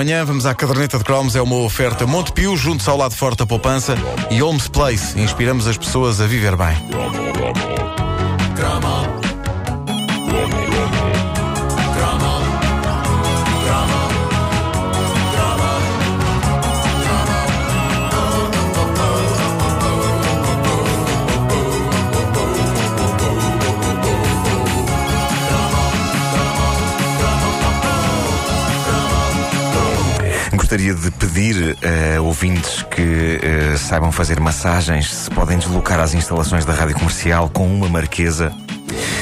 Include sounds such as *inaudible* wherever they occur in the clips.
manhã, vamos à caderneta de cromos. É uma oferta Montepio, junto ao lado forte da poupança e Holmes Place. Inspiramos as pessoas a viver bem. A ouvintes que uh, saibam fazer massagens se podem deslocar às instalações da rádio comercial com uma marquesa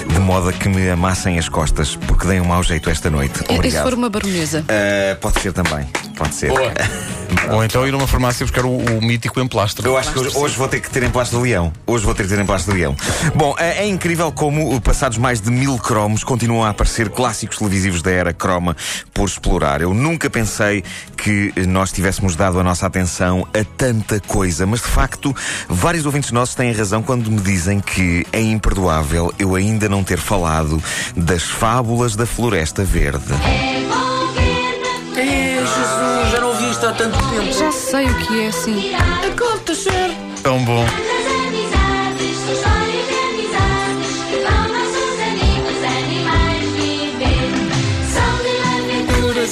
de modo a que me amassem as costas, porque dei um mau jeito esta noite. Obrigado. E se for uma baronesa? Uh, pode ser também. Pode ser. Boa. *laughs* Ou então ir a uma farmácia buscar o, o mítico emplastro. Eu acho que hoje, hoje, vou ter que ter emplastro de leão. Hoje vou ter que ter emplastro de leão. Bom, é, é, incrível como, passados mais de mil cromos, continuam a aparecer clássicos televisivos da era croma por explorar. Eu nunca pensei que nós tivéssemos dado a nossa atenção a tanta coisa, mas de facto, vários ouvintes nossos têm razão quando me dizem que é imperdoável eu ainda não ter falado das fábulas da Floresta Verde. É, Jesus, há tanto tempo. Já sei o que é assim. Conta, ser. Tão bom.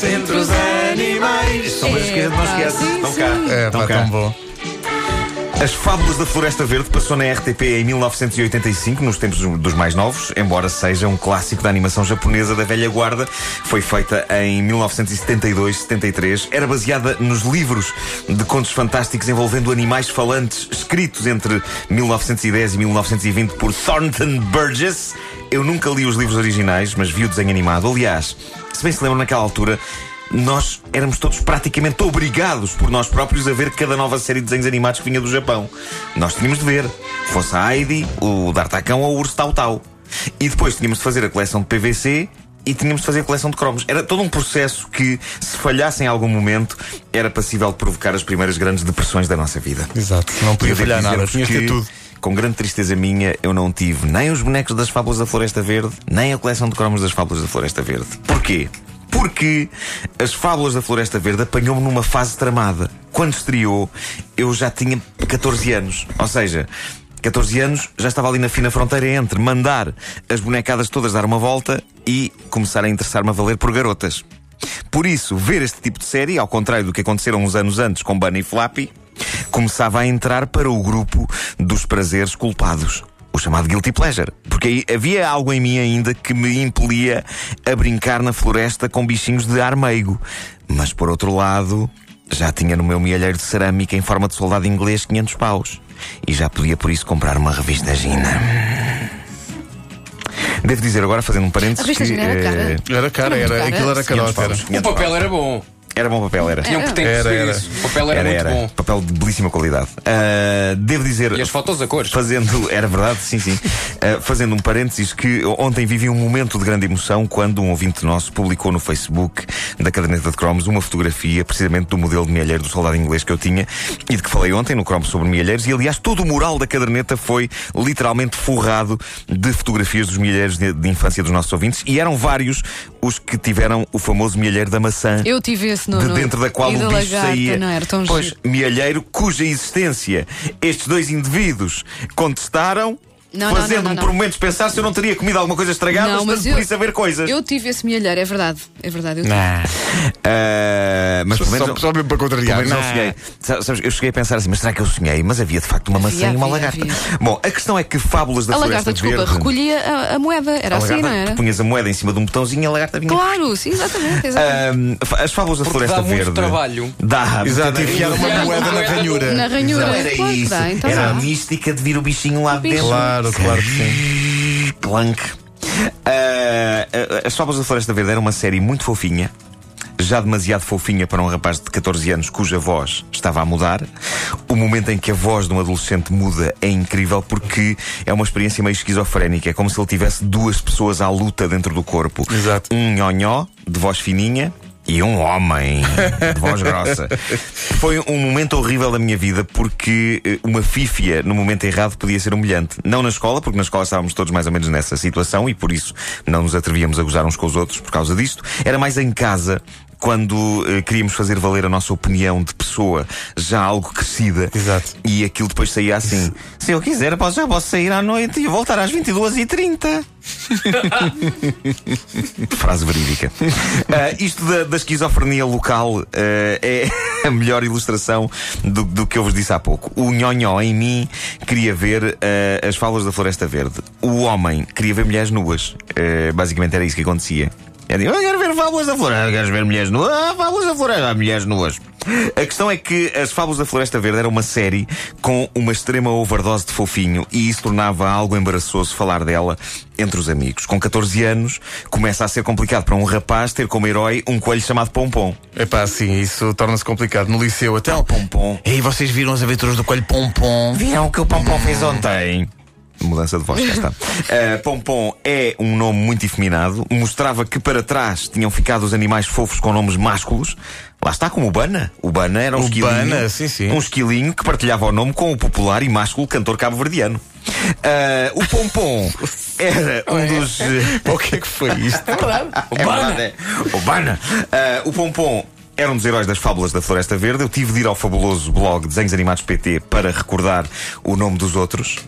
Entre os animais. São coisas que a gente não esquece. Estão cá. É, Estão pá, cá. tão bom. As Fábulas da Floresta Verde passou na RTP em 1985, nos tempos dos mais novos, embora seja um clássico da animação japonesa da velha guarda. Foi feita em 1972-73. Era baseada nos livros de contos fantásticos envolvendo animais falantes, escritos entre 1910 e 1920 por Thornton Burgess. Eu nunca li os livros originais, mas vi o desenho animado. Aliás, se bem se lembram, naquela altura nós éramos todos praticamente obrigados por nós próprios a ver cada nova série de desenhos animados que vinha do Japão. Nós tínhamos de ver, fosse a Heidi, o D'Artacão ou o Urso Tau Tau. E depois tínhamos de fazer a coleção de PVC e tínhamos de fazer a coleção de cromos. Era todo um processo que, se falhasse em algum momento, era passível de provocar as primeiras grandes depressões da nossa vida. Exato, não podia falhar nada, ter que, tudo. Com grande tristeza minha, eu não tive nem os bonecos das Fábulas da Floresta Verde, nem a coleção de cromos das Fábulas da Floresta Verde. Porquê? Porque as Fábulas da Floresta Verde apanhou-me numa fase tramada. Quando estreou, eu já tinha 14 anos. Ou seja, 14 anos já estava ali na fina fronteira entre mandar as bonecadas todas dar uma volta e começar a interessar-me a valer por garotas. Por isso, ver este tipo de série, ao contrário do que aconteceram uns anos antes com Bunny e Flappy, começava a entrar para o grupo dos prazeres culpados. O chamado Guilty Pleasure. Porque aí havia algo em mim ainda que me impelia a brincar na floresta com bichinhos de ar meigo. Mas por outro lado, já tinha no meu mielheiro de cerâmica em forma de soldado inglês 500 paus. E já podia por isso comprar uma revista Gina. Devo dizer agora, fazendo um parênteses. A revista que, Gina era cara. eh, Era cara, Era muito era, cara. aquilo era 500 carota. paus, Era. 500 O papel era bom. Era bom papel, era. Tinham que Era, era. O papel era, Era, muito era. bom. Papel de belíssima qualidade. Ah, devo dizer. E as fotos a cores. Fazendo, era verdade, sim, sim. Ah, fazendo um parênteses que ontem vivi um momento de grande emoção quando um ouvinte nosso publicou no Facebook da caderneta de cromos uma fotografia precisamente do modelo de mielheiro do soldado inglês que eu tinha e de que falei ontem no cromo sobre mielheiros. E aliás, todo o mural da caderneta foi literalmente forrado de fotografias dos mielheiros de, de infância dos nossos ouvintes e eram vários os que tiveram o famoso mielheiro da maçã Eu tive esse no. de dentro da qual o da bicho lagarta, saía. Não era tão pois, mielheiro cuja existência estes dois indivíduos contestaram, fazendo-me não, não, por momentos pensar se eu não teria comido alguma coisa estragada, Não, mas eu- por isso a ver coisas. Eu tive esse mielheiro, é verdade. É verdade. Eu tive. Ah, mas pelo menos, Só, só mesmo para contrariar. não sonhei. Sa- Sabes, eu cheguei a pensar assim, mas será que eu sonhei? Mas havia de facto uma maçã Havia, e uma havia, lagarta. havia. Bom, a questão é que fábulas da A Floresta lagarta, desculpa, Verde. recolhia a, a moeda. Era a assim, lagarta, não era? tu punhas a moeda em cima de um botãozinho e a lagarta vinha. Claro, sim, exatamente. exatamente. Ah, as fábulas da Porque Floresta dá muito Verde. trabalho. Dá, Exato, enfiar uma moeda na ranhura. Na ranhura. Não era isso. então era a mística de vir o bichinho lá dentro. Claro, claro que sim. Clank. Ah, As Fábulas da Floresta Verde era uma série muito fofinha. Já demasiado fofinha para um rapaz de 14 anos cuja voz estava a mudar. O momento em que a voz de um adolescente muda é incrível porque é uma experiência meio esquizofrénica. É como se ele tivesse duas pessoas à luta dentro do corpo. Exato. Um nhonhó, de voz fininha, e um homem de voz grossa. Foi um momento horrível da minha vida porque eh, uma fífia no momento errado podia ser humilhante. Não na escola, porque na escola estávamos todos mais ou menos nessa situação e por isso não nos atrevíamos a gozar uns com os outros por causa disto. Era mais em casa. Quando eh, queríamos fazer valer a nossa opinião de pessoa já algo crescida. Exato. E aquilo depois saía assim: se eu quiser, posso, já posso sair à noite e voltar às 22h30. *laughs* Frase verídica. Ah, isto da, da esquizofrenia local ah, é a melhor ilustração do, do que eu vos disse há pouco. O nhonhó em mim queria ver ah, as falas da Floresta Verde. O homem queria ver mulheres nuas. Basicamente era isso que acontecia. Eu digo, eu quero ver fábulas da floresta, queres ver mulheres nuas? Ah, fábulas da floresta, ah, mulheres nuas. A questão é que as Fábulas da Floresta Verde era uma série com uma extrema overdose de fofinho e isso tornava algo embaraçoso falar dela entre os amigos. Com 14 anos, começa a ser complicado para um rapaz ter como herói um coelho chamado Pompom. Epá, sim, isso torna-se complicado. No liceu, até. Pompom. E vocês viram as aventuras do coelho Pompom? Viram o que o Pompom fez ontem? Mudança de voz, já está. Uh, *laughs* Pompom é um nome muito efeminado. Mostrava que para trás tinham ficado os animais fofos com nomes másculos. Lá está, como o Bana. O Bana era um esquilinho. Sim, sim. Um esquilinho que partilhava o nome com o popular e másculo cantor cabo-verdiano. Uh, o Pompom *laughs* era um dos. O que é que foi isto? *laughs* É. É verdade, é. O Bana. Uh, o Pompom era um dos heróis das fábulas da Floresta Verde. Eu tive de ir ao fabuloso blog Desenhos Animados PT para recordar o nome dos outros.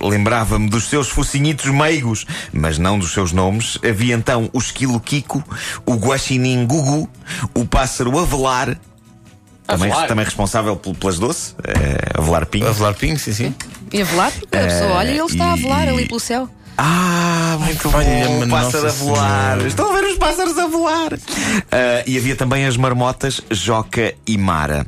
Uh, Lembrava-me dos seus focinhitos meigos, mas não dos seus nomes. Havia então o Esquilo Kiko, o Guaxinim Gugu, o Pássaro Avelar. Também, Avelar? também responsável pel- pelas doce, uh, Avelar Pinho. A velar Ping, sim, sim. E a velar? A pessoa olha e ele está a volar e- ali pelo céu. Ah, muito bom, pássaro a voar. Senhora. Estão a ver os pássaros a voar. Ah, e havia também as marmotas Joca e Mara.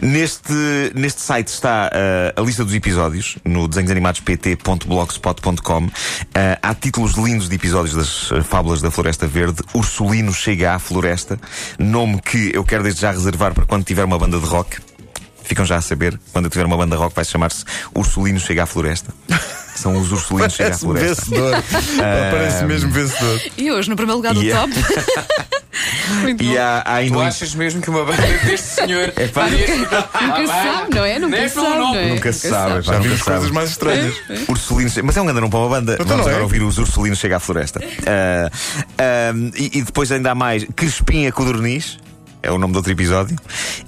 Neste, neste site está ah, a lista dos episódios no desenhosanimadospt.blogspot.com. Ah, há títulos lindos de episódios das fábulas da Floresta Verde. Ursulino chega à floresta, nome que eu quero desde já reservar para quando tiver uma banda de rock. Ficam já a saber, quando eu tiver uma banda rock vai chamar-se Ursulino Chega à Floresta. São os Ursulinos Chega à Floresta. vencedor. Parece mesmo vencedor. E hoje, no primeiro lugar do a- top. *laughs* Muito E há, há Tu achas mesmo que uma banda deste senhor. *laughs* pá, faria- Nunca Ah, se vai. sabe, não é? Nunca Nem sabe, não é? Nunca sabe, pá, Já nunca vimos se sabe. coisas mais estranhas. *laughs* Ursulinos, mas é um grande nome para uma banda. Então Vamos não agora é? ouvir os Ursulinos Chega à Floresta. Ah, ah, e, e depois ainda há mais Crespinha Codorniz, é o nome do outro episódio.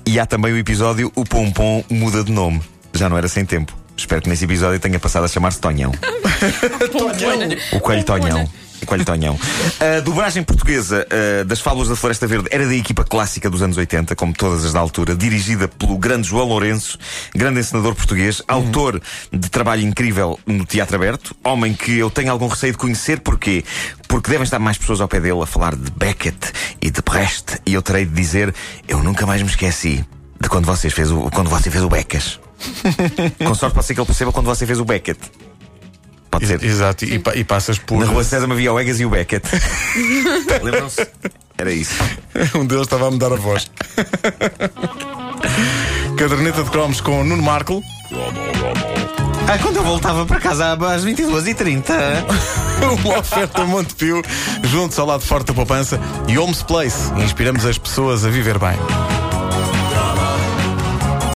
E há também o episódio O Pompom Muda de Nome. Já não era sem tempo. Espero que nesse episódio tenha passado a chamar-se Tonhão. *laughs* O Coelho Tonhão. Coelho Tonhão. A dobragem portuguesa ah, das Fábulas da Floresta Verde era da equipa clássica dos anos 80, como todas as da altura, dirigida pelo grande João Lourenço, grande encenador português, autor de trabalho incrível no Teatro Aberto, homem que eu tenho algum receio de conhecer, porquê? Porque devem estar mais pessoas ao pé dele a falar de Beckett e de Brecht, e eu terei de dizer: eu nunca mais me esqueci de quando, vocês fez o, quando você fez o Beckett. *laughs* Com sorte pode ser que ele perceba quando você fez o Beckett. Pode ser. Exato, e, pa- e passas por. Na rua César havia o Egas e o Beckett. *laughs* Lembram-se? Era isso. *laughs* Um deles estava a mudar a voz. *laughs* Caderneta de cromos com Nuno Marco. Ah, quando eu voltava para casa às 22h30. Uma oferta Montepio, juntos ao lado forte da poupança e Homes Place. Inspiramos as pessoas a viver bem.